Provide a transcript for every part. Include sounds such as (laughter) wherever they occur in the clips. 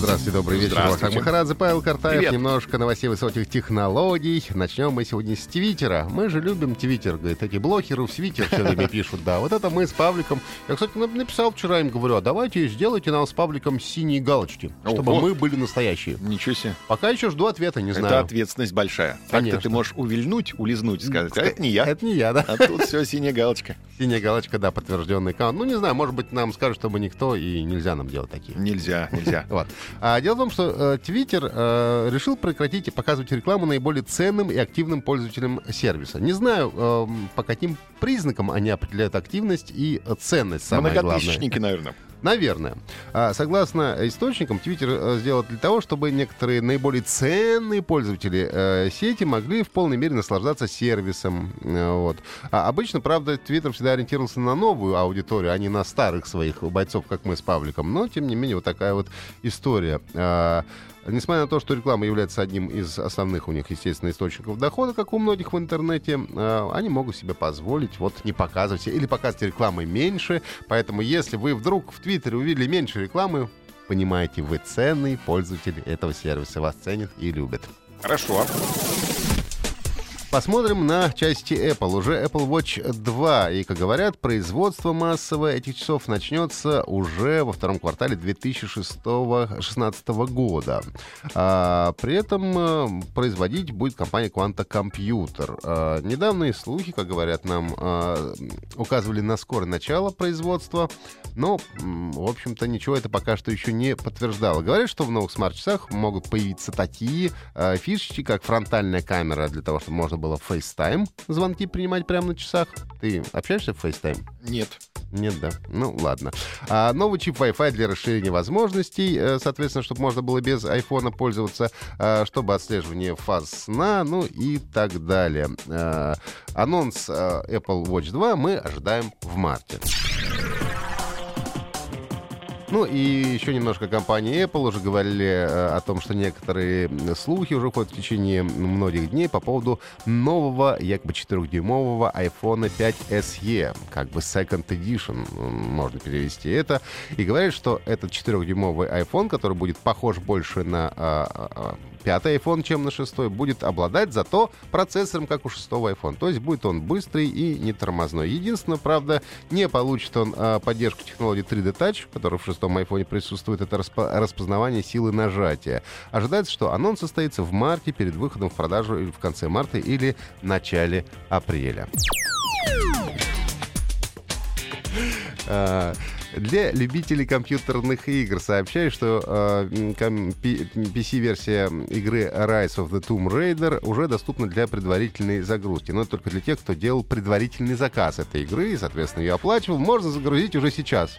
Здравствуйте, добрый вечер. Здравствуйте. Махарадзе, Павел Картаев. Привет. Немножко новостей высоких технологий. Начнем мы сегодня с Твиттера. Мы же любим Твиттер. Говорит, эти блогеры в Твиттер все время пишут. Да, вот это мы с Павликом. Я, кстати, нап- написал вчера им, говорю, а давайте сделайте нам с Павликом синие галочки, чтобы мы были настоящие. Ничего себе. Пока еще жду ответа, не Это знаю. ответственность большая. Так-то Конечно. ты можешь увильнуть, улизнуть, сказать, а это не я. Это не я, да. А тут все синяя галочка. (laughs) Синяя галочка, да, подтвержденный аккаунт. Ну, не знаю, может быть, нам скажут, чтобы никто, и нельзя нам делать такие. Нельзя, нельзя. (laughs) Вот. А дело в том, что э, Твиттер э, решил прекратить и показывать рекламу наиболее ценным и активным пользователям сервиса. Не знаю, эм, по каким признакам они определяют активность и э, ценность, самое главное. Многотысячники, наверное. Наверное. А, согласно источникам, Твиттер э, сделал для того, чтобы некоторые наиболее ценные пользователи э, сети могли в полной мере наслаждаться сервисом. Э, вот. А обычно, правда, Твиттер всегда ориентировался на новую аудиторию, а не на старых своих бойцов, как мы с Павликом. Но, тем не менее, вот такая вот история. А, Несмотря на то, что реклама является одним из основных у них, естественно, источников дохода, как у многих в интернете, э, они могут себе позволить вот не показывать или показывать рекламы меньше. Поэтому, если вы вдруг в Твиттере увидели меньше рекламы, понимаете, вы ценный пользователь этого сервиса, вас ценят и любят. Хорошо. Посмотрим на части Apple. Уже Apple Watch 2. И, как говорят, производство массовое этих часов начнется уже во втором квартале 2016 года. А, при этом э, производить будет компания Quanta Computer. А, недавние слухи, как говорят нам, а, указывали на скорое начало производства, но, в общем-то, ничего это пока что еще не подтверждало. Говорят, что в новых смарт-часах могут появиться такие э, фишечки, как фронтальная камера для того, чтобы можно было FaceTime звонки принимать прямо на часах. Ты общаешься в FaceTime? Нет. Нет, да. Ну, ладно. А, новый чип Wi-Fi для расширения возможностей, э, соответственно, чтобы можно было без айфона пользоваться, а, чтобы отслеживание фаз сна, ну и так далее. А, анонс а, Apple Watch 2 мы ожидаем в марте. Ну и еще немножко компании Apple уже говорили э, о том, что некоторые слухи уже ходят в течение многих дней по поводу нового, якобы 4-дюймового iPhone 5 SE, как бы Second Edition, можно перевести это. И говорят, что этот 4-дюймовый iPhone, который будет похож больше на а, а, а, пятый iPhone, чем на шестой, будет обладать зато процессором, как у шестого iPhone. То есть будет он быстрый и не тормозной. Единственное, правда, не получит он а, поддержку технологии 3D Touch, которая в шестом iPhone присутствует. Это распо- распознавание силы нажатия. Ожидается, что анонс состоится в марте перед выходом в продажу в конце марта или начале апреля. Для любителей компьютерных игр сообщаю, что э, PC-версия игры Rise of the Tomb Raider уже доступна для предварительной загрузки. Но только для тех, кто делал предварительный заказ этой игры и, соответственно, ее оплачивал. Можно загрузить уже сейчас.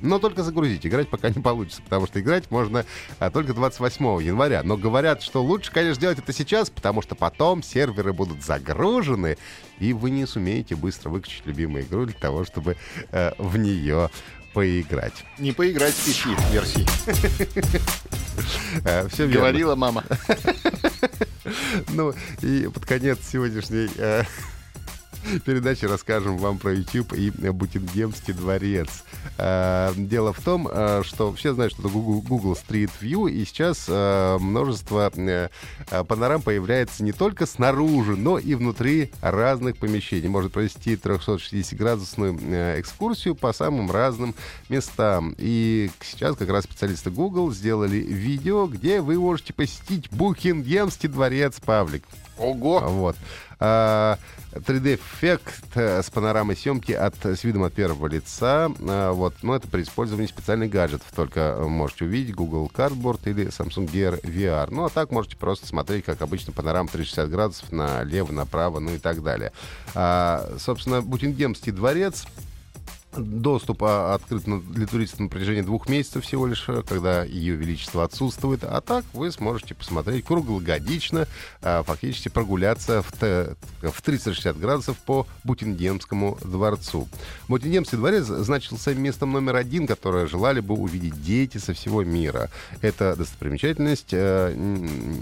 Но только загрузить. Играть пока не получится, потому что играть можно а, только 28 января. Но говорят, что лучше, конечно, делать это сейчас, потому что потом серверы будут загружены, и вы не сумеете быстро выключить любимую игру для того, чтобы э, в нее поиграть. Не поиграть в PC версии. все верно. Говорила мама. (laughs) Ну, и под конец сегодняшней передаче расскажем вам про YouTube и Букингемский дворец. Э, дело в том, э, что все знают, что это Google Street View, и сейчас э, множество панорам появляется не только снаружи, но и внутри разных помещений. Можно провести 360-градусную экскурсию по самым разным местам. И сейчас как раз специалисты Google сделали видео, где вы можете посетить Букингемский дворец, Павлик. Ого! Вот. 3D эффект э, с панорамой съемки от, с видом от первого лица. Э, вот. Но это при использовании специальных гаджетов. Только э, можете увидеть Google Cardboard или Samsung Gear VR. Ну а так можете просто смотреть, как обычно, панорама 360 градусов налево, направо, ну и так далее. А, собственно, Бутингемский дворец Доступ а, открыт для туристов на протяжении двух месяцев всего лишь, э, когда ее величество отсутствует. А так вы сможете посмотреть круглогодично, а, фактически прогуляться в, т- в 360 градусов по Бутингемскому дворцу. Бутингемский дворец значился местом номер один, которое желали бы увидеть дети со всего мира. Эта достопримечательность э,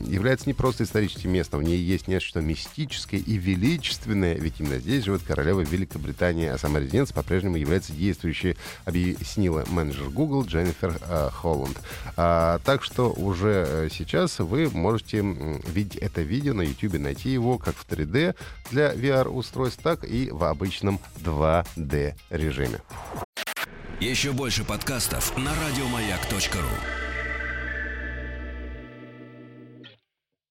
является не просто историческим местом, в ней есть нечто мистическое и величественное, ведь именно здесь живет королева Великобритании, а сама резиденция по-прежнему является действующей, объяснила менеджер Google Дженнифер э, Холланд. А, так что уже э, сейчас вы можете видеть это видео на YouTube, найти его как в 3D для VR-устройств, так и в обычном 2D режиме. Еще больше подкастов на радиомаяк.ру.